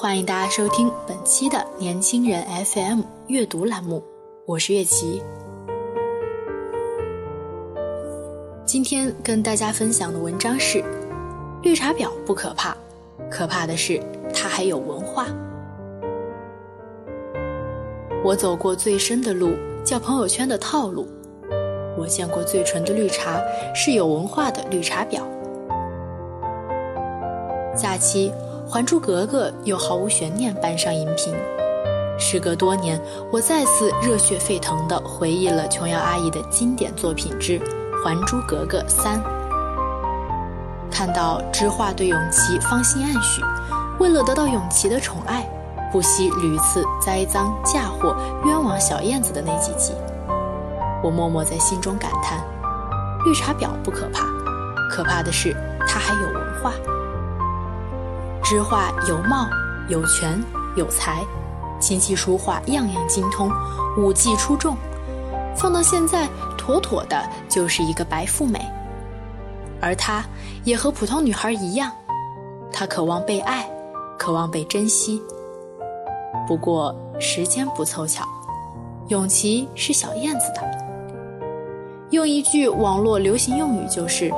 欢迎大家收听本期的年轻人 FM 阅读栏目，我是月琪。今天跟大家分享的文章是：绿茶婊不可怕，可怕的是它还有文化。我走过最深的路，叫朋友圈的套路；我见过最纯的绿茶，是有文化的绿茶婊。假期。《还珠格格》又毫无悬念搬上荧屏。时隔多年，我再次热血沸腾地回忆了琼瑶阿姨的经典作品之《还珠格格三》。看到知画对永琪芳心暗许，为了得到永琪的宠爱，不惜屡次栽赃嫁祸、冤枉小燕子的那几集，我默默在心中感叹：绿茶婊不可怕，可怕的是她还有文化。知画有貌有权有才，琴棋书画样样精通，武技出众，放到现在妥妥的就是一个白富美。而她也和普通女孩一样，她渴望被爱，渴望被珍惜。不过时间不凑巧，永琪是小燕子的。用一句网络流行用语就是：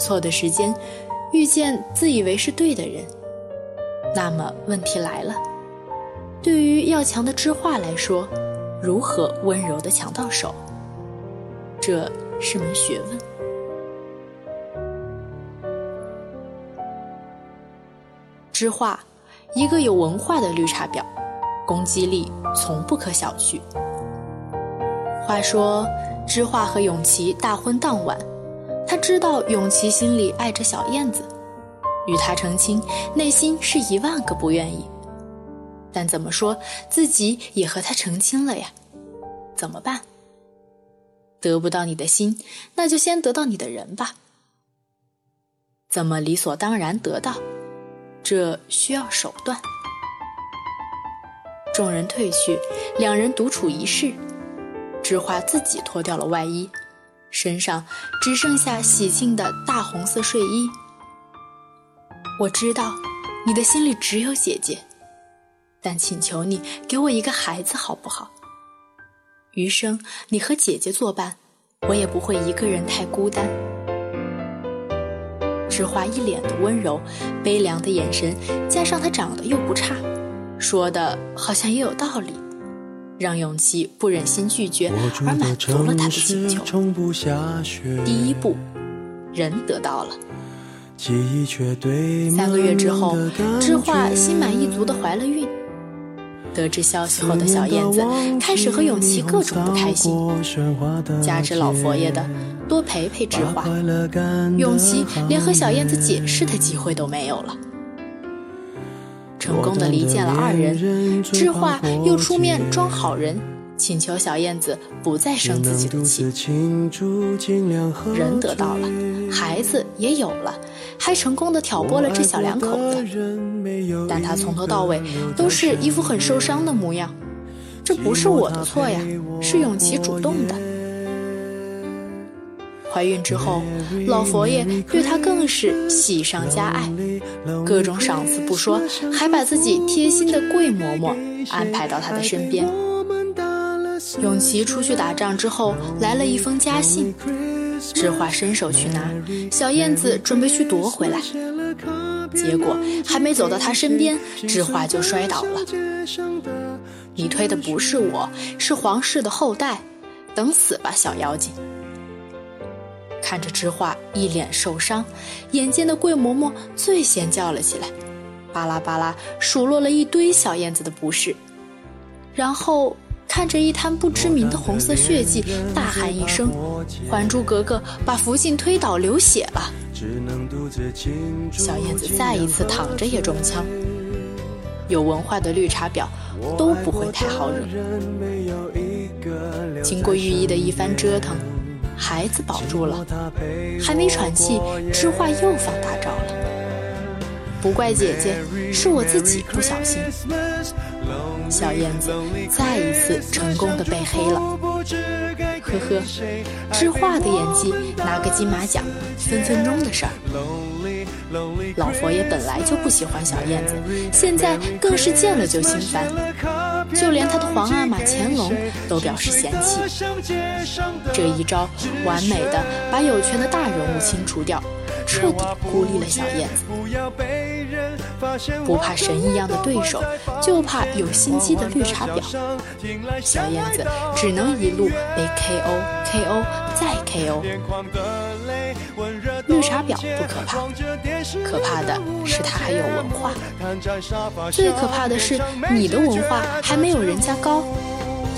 错的时间，遇见自以为是对的人。那么问题来了，对于要强的知画来说，如何温柔的抢到手？这是门学问。知画，一个有文化的绿茶婊，攻击力从不可小觑。话说，知画和永琪大婚当晚，他知道永琪心里爱着小燕子。与他成亲，内心是一万个不愿意，但怎么说自己也和他成亲了呀？怎么办？得不到你的心，那就先得到你的人吧。怎么理所当然得到？这需要手段。众人退去，两人独处一室，知画自己脱掉了外衣，身上只剩下喜庆的大红色睡衣。我知道，你的心里只有姐姐，但请求你给我一个孩子好不好？余生你和姐姐作伴，我也不会一个人太孤单。志华一脸的温柔，悲凉的眼神，加上他长得又不差，说的好像也有道理，让永琪不忍心拒绝，而满足了他的请求。第一步，人得到了。三个月之后，知画心满意足的怀了孕。得知消息后的小燕子开始和永琪各种不开心，加之老佛爷的多陪陪知画，永琪连和小燕子解释的机会都没有了。成功的离间了二人，知画又出面装好人。请求小燕子不再生自己的气，人得到了，孩子也有了，还成功的挑拨了这小两口子。但他从头到尾都是一副很受伤的模样，这不是我的错呀，是永琪主动的。怀孕之后，老佛爷对她更是喜上加爱，各种赏赐不说，还把自己贴心的贵嬷嬷安排到他的身边。永琪出去打仗之后，来了一封家信，知画伸手去拿，小燕子准备去夺回来，结果还没走到他身边，知画就摔倒了。你推的不是我，是皇室的后代，等死吧，小妖精！看着知画一脸受伤，眼尖的桂嬷嬷最先叫了起来，巴拉巴拉数落了一堆小燕子的不是，然后看着一滩不知名的红色血迹，大喊一声：“还珠格格把福晋推倒，流血了！”小燕子再一次躺着也中枪。有文化的绿茶婊都不会太好惹。经过御医的一番折腾，孩子保住了，还没喘气，知画又放大招了。不怪姐姐，是我自己不小心。小燕子再一次成功的被黑了。呵呵，知画的演技拿个金马奖，分分钟的事儿。老佛爷本来就不喜欢小燕子，现在更是见了就心烦，就连他的皇阿玛乾隆都表示嫌弃。这一招完美的把有权的大人物清除掉，彻底孤立了小燕子。不怕神一样的对手，就怕有心机的绿茶婊。小燕子只能一路被 KO，KO 再 KO。绿茶婊不可怕，可怕的是她还有文化。最可怕的是你的文化还没有人家高，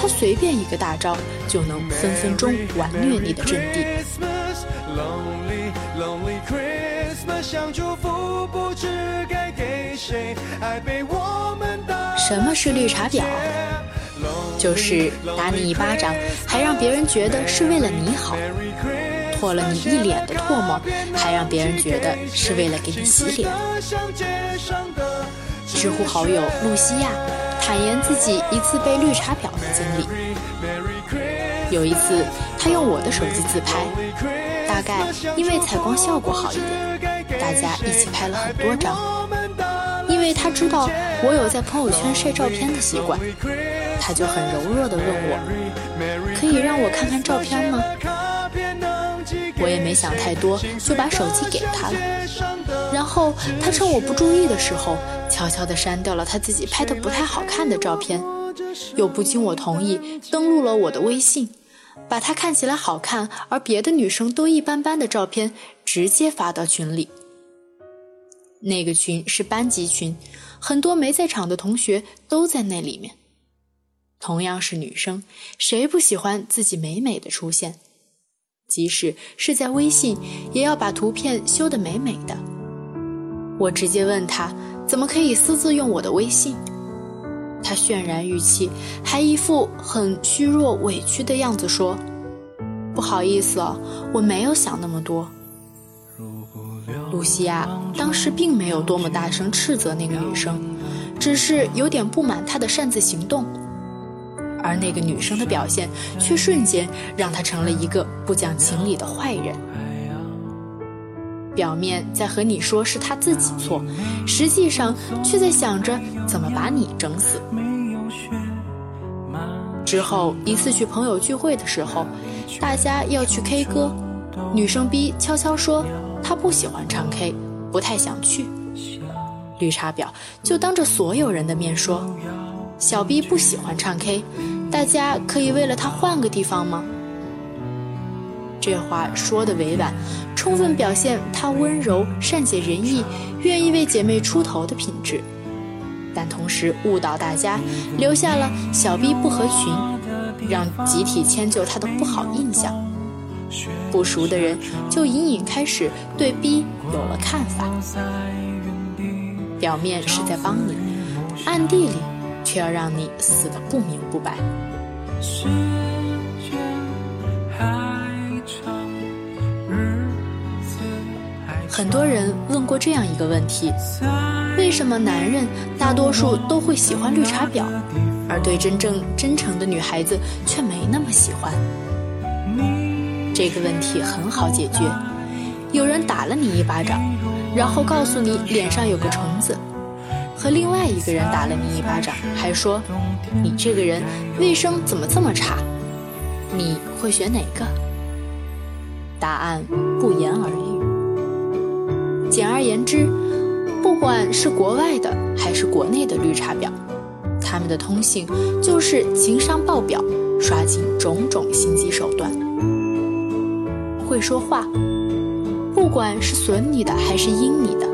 她随便一个大招就能分分钟完虐你的阵地。什么是绿茶婊？就是打你一巴掌，还让别人觉得是为了你好。唾了你一脸的唾沫，还让别人觉得是为了给你洗脸。知乎好友露西亚坦言自己一次被绿茶婊的经历。有一次，他用我的手机自拍，大概因为采光效果好一点，大家一起拍了很多张。因为他知道我有在朋友圈晒照片的习惯，他就很柔弱地问我：“可以让我看看照片吗？”我也没想太多，就把手机给他了。然后他趁我不注意的时候，悄悄地删掉了他自己拍的不太好看的照片，又不经我同意登录了我的微信，把他看起来好看而别的女生都一般般的照片直接发到群里。那个群是班级群，很多没在场的同学都在那里面。同样是女生，谁不喜欢自己美美的出现？即使是在微信，也要把图片修得美美的。我直接问他怎么可以私自用我的微信，他渲然语气，还一副很虚弱委屈的样子说：“不好意思哦，我没有想那么多。”露西亚当时并没有多么大声斥责那个女生，只是有点不满她的擅自行动。而那个女生的表现，却瞬间让她成了一个不讲情理的坏人。表面在和你说是她自己错，实际上却在想着怎么把你整死。之后一次去朋友聚会的时候，大家要去 K 歌，女生 B 悄悄说她不喜欢唱 K，不太想去。绿茶婊就当着所有人的面说，小 B 不喜欢唱 K。大家可以为了他换个地方吗？这话说的委婉，充分表现她温柔、善解人意、愿意为姐妹出头的品质，但同时误导大家，留下了小 B 不合群，让集体迁就她的不好印象。不熟的人就隐隐开始对 B 有了看法，表面是在帮你，暗地里。却要让你死的不明不白。很多人问过这样一个问题：为什么男人大多数都会喜欢绿茶婊，而对真正真诚的女孩子却没那么喜欢？这个问题很好解决，有人打了你一巴掌，然后告诉你脸上有个虫子。和另外一个人打了你一巴掌，还说你这个人卫生怎么这么差？你会选哪个？答案不言而喻。简而言之，不管是国外的还是国内的绿茶婊，他们的通性就是情商爆表，刷尽种种心机手段。会说话，不管是损你的还是阴你的，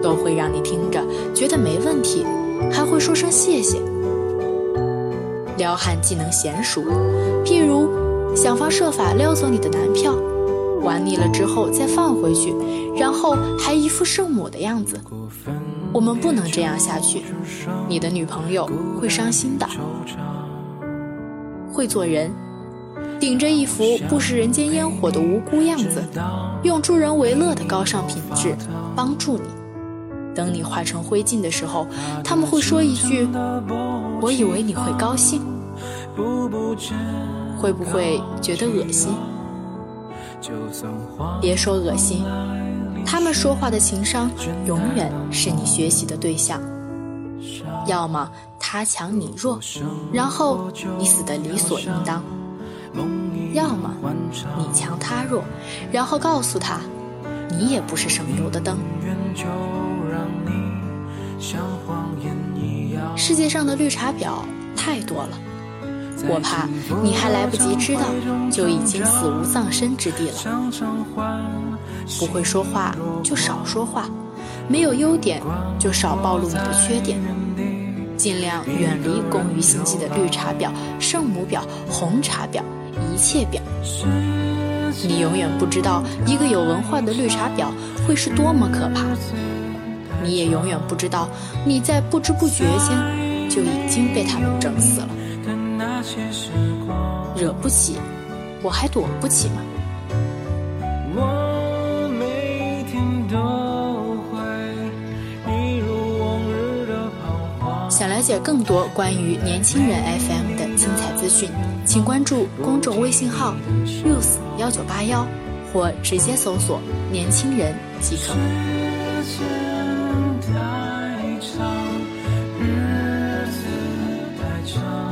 都会让你听着觉得没问题，还会说声谢谢。撩汉技能娴熟，譬如想方设法撩走你的男票，玩腻了之后再放回去，然后还一副圣母的样子。我们不能这样下去，你的女朋友会伤心的。会做人，顶着一副不食人间烟火的无辜样子，用助人为乐的高尚品质帮助你。等你化成灰烬的时候，他们会说一句：“我以为你会高兴。”会不会觉得恶心？别说恶心，他们说话的情商永远是你学习的对象。要么他强你弱，然后你死得理所应当；要么你强他弱，然后告诉他，你也不是省油的灯。世界上的绿茶婊太多了，我怕你还来不及知道，就已经死无葬身之地了。不会说话就少说话，没有优点就少暴露你的缺点。尽量远离工于心计的绿茶婊、圣母婊、红茶婊、一切表。你永远不知道一个有文化的绿茶婊会是多么可怕，你也永远不知道你在不知不觉间就已经被他们整死了。惹不起，我还躲不起吗？想了解更多关于年轻人 FM 的精彩资讯，请关注公众微信号 use 幺九八幺，或直接搜索“年轻人”即可。太长，日子太长。